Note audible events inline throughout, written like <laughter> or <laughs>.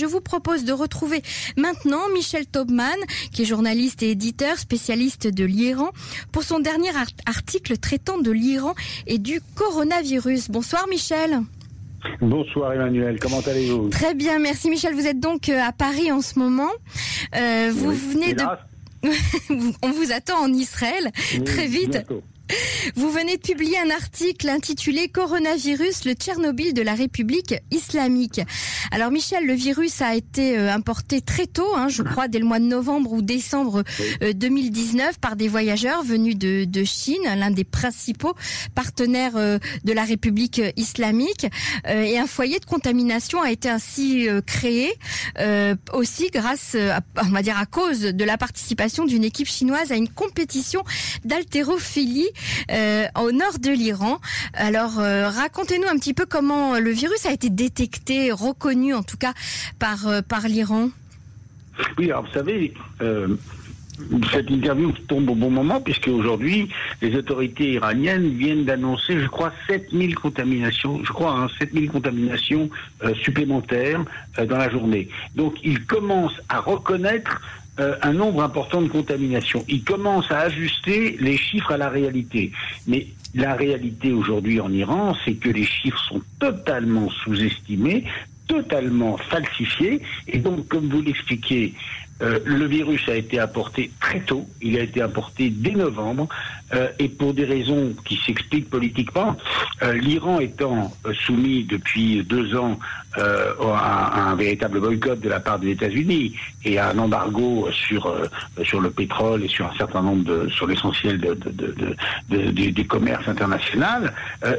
je vous propose de retrouver maintenant Michel Taubman, qui est journaliste et éditeur spécialiste de l'Iran, pour son dernier article traitant de l'Iran et du coronavirus. Bonsoir Michel. Bonsoir Emmanuel, comment allez-vous? Très bien, merci Michel. Vous êtes donc euh, à Paris en ce moment. Euh, vous venez de... <laughs> On vous attend en Israël très vite. Vous venez de publier un article intitulé Coronavirus, le Tchernobyl de la République islamique. Alors Michel, le virus a été euh, importé très tôt, hein, je crois dès le mois de novembre ou décembre 2019 euh, par des voyageurs venus de, de Chine, l'un des principaux partenaires euh, de la République islamique. et un foyer de contamination a été ainsi créé aussi grâce, à, on va dire à cause de la participation d'une équipe chinoise à une compétition d'haltérophilie euh, au nord de l'Iran. Alors, euh, racontez-nous un petit peu comment le virus a été détecté, reconnu en tout cas par, euh, par l'Iran. Oui, alors vous savez, cette interview tombe au bon moment puisque aujourd'hui, les autorités iraniennes viennent d'annoncer, je crois, 7000 contaminations, je crois, hein, 7000 contaminations supplémentaires dans la journée. Donc, ils commencent à reconnaître euh, un nombre important de contaminations. Il commence à ajuster les chiffres à la réalité. Mais la réalité aujourd'hui en Iran, c'est que les chiffres sont totalement sous-estimés, totalement falsifiés. Et donc, comme vous l'expliquez, euh, le virus a été apporté très tôt, il a été apporté dès novembre, euh, et pour des raisons qui s'expliquent politiquement, euh, l'Iran étant soumis depuis deux ans à, un véritable boycott de la part des États-Unis et à un embargo sur sur le pétrole et sur un certain nombre de sur l'essentiel de, de, des commerces internationaux,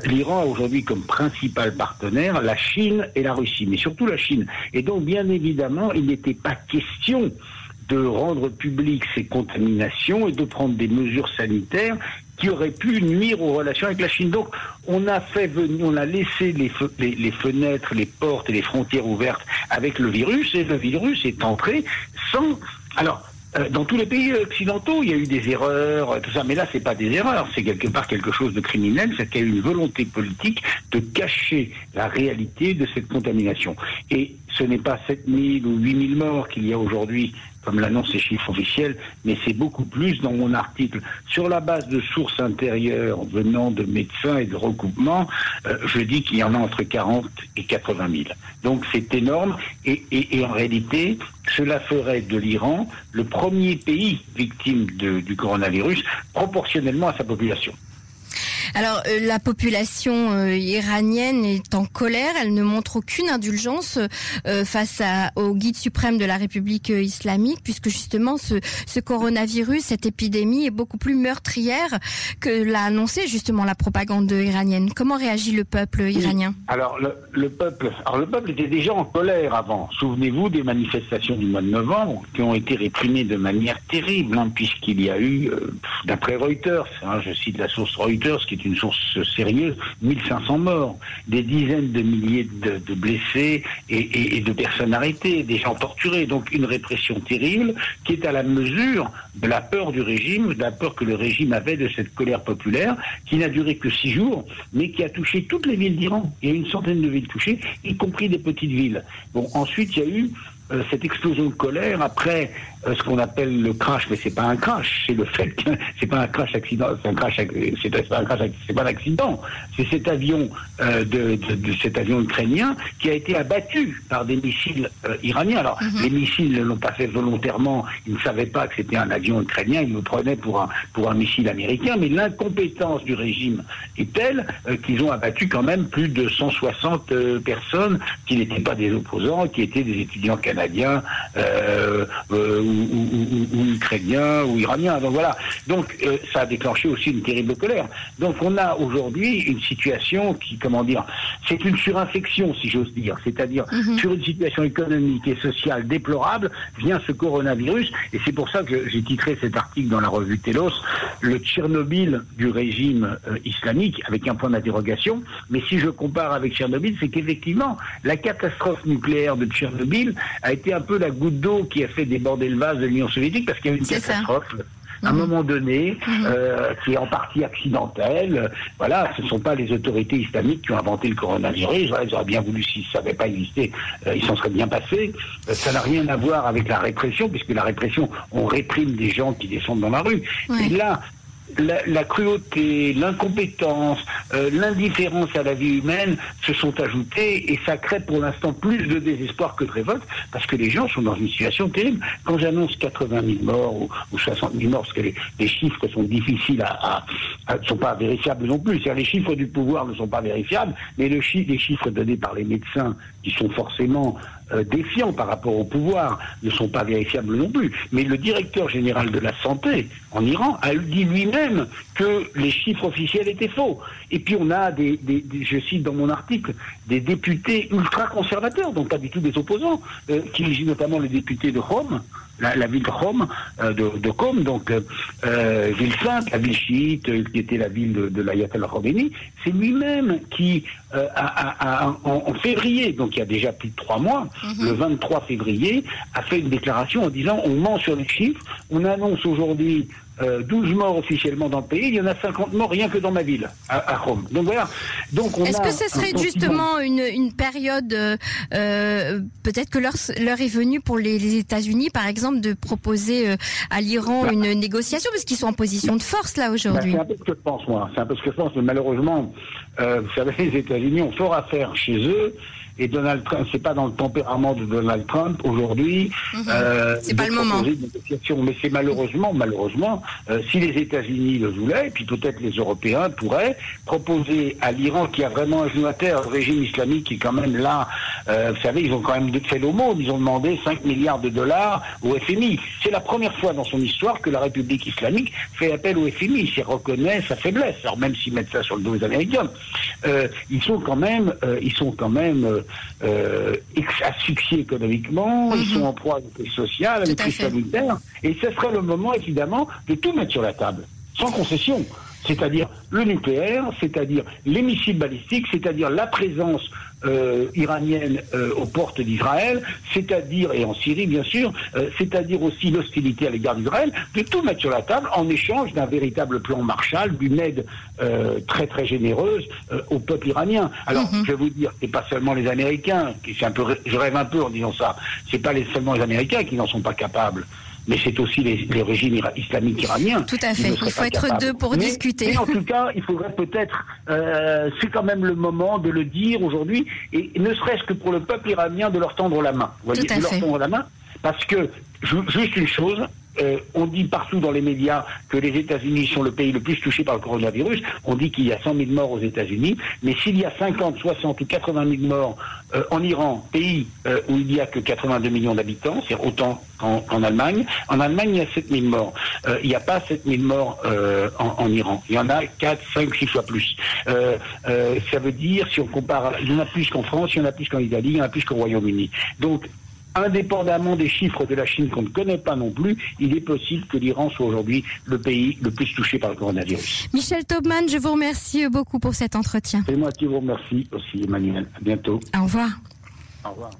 l'Iran a aujourd'hui comme principal partenaire la Chine et la Russie, mais surtout la Chine. Et donc bien évidemment, il n'était pas question de rendre publiques ces contaminations et de prendre des mesures sanitaires qui auraient pu nuire aux relations avec la Chine. Donc, on a fait venir, on a laissé les, fenêtres, les portes et les frontières ouvertes avec le virus, et le virus est entré sans. Alors, euh, dans tous les pays occidentaux, il y a eu des erreurs, euh, tout ça, mais là, c'est pas des erreurs, c'est quelque part quelque chose de criminel, c'est qu'il y a eu une volonté politique de cacher la réalité de cette contamination. Et ce n'est pas 7000 ou 8000 morts qu'il y a aujourd'hui comme l'annoncent les chiffres officiels, mais c'est beaucoup plus dans mon article. Sur la base de sources intérieures venant de médecins et de recoupements, euh, je dis qu'il y en a entre 40 et 80 000. Donc c'est énorme et, en réalité, cela ferait de l'Iran le premier pays victime du coronavirus proportionnellement à sa population. Alors euh, la population euh, iranienne est en colère, elle ne montre aucune indulgence euh, face à, au guide suprême de la République islamique, puisque justement ce, ce coronavirus, cette épidémie est beaucoup plus meurtrière que l'a annoncé justement la propagande iranienne. Comment réagit le peuple iranien? Alors le, le, peuple, alors le peuple était déjà en colère avant. Souvenez-vous des manifestations du mois de novembre qui ont été réprimées de manière terrible, hein, puisqu'il y a eu, d'après Reuters, hein, je cite la source Reuters, qui une source sérieuse, 1500 morts, des dizaines de milliers de, blessés et, de personnes arrêtées, des gens torturés. Donc une répression terrible qui est à la mesure de la peur du régime, de la peur que le régime avait de cette colère populaire, qui n'a duré que six jours, mais qui a touché toutes les villes d'Iran. Il y a une centaine de villes touchées, y compris des petites villes. Bon, ensuite, il y a eu euh, cette explosion de colère après euh, ce qu'on appelle le crash, mais c'est pas un crash, c'est le fait que <laughs> c'est pas un crash accident, c'est un crash, c'est pas un crash, c'est pas un accident, c'est cet avion euh, de, de, cet avion ukrainien qui a été abattu par des missiles iraniens. Alors mhm. les missiles ne l'ont pas fait volontairement, ils ne savaient pas que c'était un avion ukrainien, ils le prenaient pour un pour un missile américain, mais l'incompétence du régime est telle qu'ils ont abattu quand même plus de 160 personnes qui n'étaient pas des opposants, qui étaient des étudiants canadiens euh, euh, ou, ou, ukrainiens ou iraniens. Donc voilà. Donc euh, ça a déclenché aussi une terrible colère. Donc on a aujourd'hui une situation qui, comment dire, c'est une surinfection, si j'ose dire. C'est-à-dire mhm. sur une situation économique et sociale déplorable vient ce coronavirus. Et c'est pour ça que j'ai titré cet article dans la revue Telos, le Tchernobyl du régime islamique, avec un point d'interrogation. Mais si je compare avec Tchernobyl, c'est qu'effectivement, la catastrophe nucléaire de Tchernobyl a été un peu la goutte d'eau qui a fait déborder le vase de l'Union soviétique parce qu'il y a eu une catastrophe. à un mhm. moment donné, mhm. euh, qui est en partie accidentel. Voilà, ce ne sont pas les autorités islamiques qui ont inventé le coronavirus. ils auraient bien voulu, s'ils ne savaient pas exister, euh, ils s'en seraient bien passés. Euh, ça n'a rien à voir avec la répression, puisque la répression, on réprime des gens qui descendent dans la rue. Et là, la, cruauté, l'incompétence, euh, l'indifférence à la vie humaine se sont ajoutés et ça crée pour l'instant plus de désespoir que de révolte parce que les gens sont dans une situation terrible. Quand j'annonce 80 000 morts ou, 60 000 morts, parce que les, chiffres sont difficiles à, ne sont pas vérifiables non plus. Les chiffres du pouvoir ne sont pas vérifiables, mais le les chiffres donnés par les médecins qui sont forcément euh, défiants par rapport au pouvoir ne sont pas vérifiables non plus. Mais le directeur général de la santé en Iran a dit lui-même que les chiffres officiels étaient faux. Et puis on a des, je cite dans mon article, des députés ultra-conservateurs, donc pas du tout des opposants, euh, qui notamment le député de Rome, la, ville de Rome, euh, de, de Qom, donc euh, ville sainte, la ville chiite, qui était la ville de, de l'Ayatollah Khomeini, c'est lui-même qui, a, en, février, donc il y a déjà plus de trois mois, mhm. le 23 février, a fait une déclaration en disant on ment sur les chiffres, on annonce aujourd'hui 12 euh, morts officiellement dans le pays, il y en a 50 morts rien que dans ma ville, à, Rome. Donc voilà. Donc Est-ce que ce serait justement une, période, euh, euh, peut-être que l'heure est venue pour les, États-Unis, par exemple, de proposer à l'Iran bah. une négociation, parce qu'ils sont en position de force là aujourd'hui. Bah, c'est un peu ce que je pense, moi. C'est un peu ce que je pense, mais malheureusement, vous savez, les États-Unis ont fort à faire chez eux. Et Donald Trump, c'est pas dans le tempérament de Donald Trump aujourd'hui. Mhm. Euh, c'est pas le moment. Mais c'est malheureusement, malheureusement, euh, si les États-Unis le voulaient, et puis peut-être les Européens pourraient proposer à l'Iran, qui a vraiment un genou à terre, le régime islamique qui est quand même là. Euh, vous savez, ils ont quand même fait l'aumône. Ils ont demandé 5 milliards de dollars au FMI. C'est la première fois dans son histoire que la République islamique fait appel au FMI. Il reconnaît sa faiblesse. Alors même s'ils mettent ça sur le dos des Américains, ils sont quand même, ils sont quand même euh, asphyxiés économiquement, ils mhm. sont en proie à une crise sociale, à une crise sanitaire, et ce serait le moment évidemment de tout mettre sur la table, sans concession c'est-à-dire le nucléaire, c'est-à-dire les missiles balistiques, c'est-à-dire la présence euh, iranienne euh, aux portes d'Israël, c'est-à-dire, et en Syrie bien sûr, euh, c'est-à-dire aussi l'hostilité à l'égard d'Israël, de tout mettre sur la table en échange d'un véritable plan Marshall, d'une aide très très généreuse au peuple iranien. Alors, mhm. je vais vous dire, c'est pas seulement les Américains, qui c'est un peu, je rêve un peu en disant ça, c'est pas les, seulement les Américains qui n'en sont pas capables mais c'est aussi les, régimes islamiques iraniens. Tout à fait. Il faut être deux pour discuter. Mais en tout cas, il faudrait peut-être, euh, c'est quand même le moment de le dire aujourd'hui, et ne serait-ce que pour le peuple iranien de leur tendre la main. Vous voyez, de leur tendre la main, parce que juste une chose, euh, on dit partout dans les médias que les États-Unis sont le pays le plus touché par le coronavirus. On dit qu'il y a 100 000 morts aux États-Unis. Mais s'il y a 50, 60 ou 80 000 morts euh, en Iran, pays euh, où il n'y a que 82 millions d'habitants, c'est autant qu'en Allemagne, en Allemagne, il y a 7 000 morts. il n'y a pas 7 000 morts en, Iran. Il y en a 4, 5, 6 fois plus. ça veut dire, si on compare, il y en a plus qu'en France, il y en a plus qu'en Italie, il y en a plus qu'au Royaume-Uni. Donc, indépendamment des chiffres de la Chine qu'on ne connaît pas non plus, il est possible que l'Iran soit aujourd'hui le pays le plus touché par le coronavirus. Michel Taubman, je vous remercie beaucoup pour cet entretien. C'est moi qui vous remercie aussi, Emmanuel. À bientôt. Au revoir. Au revoir.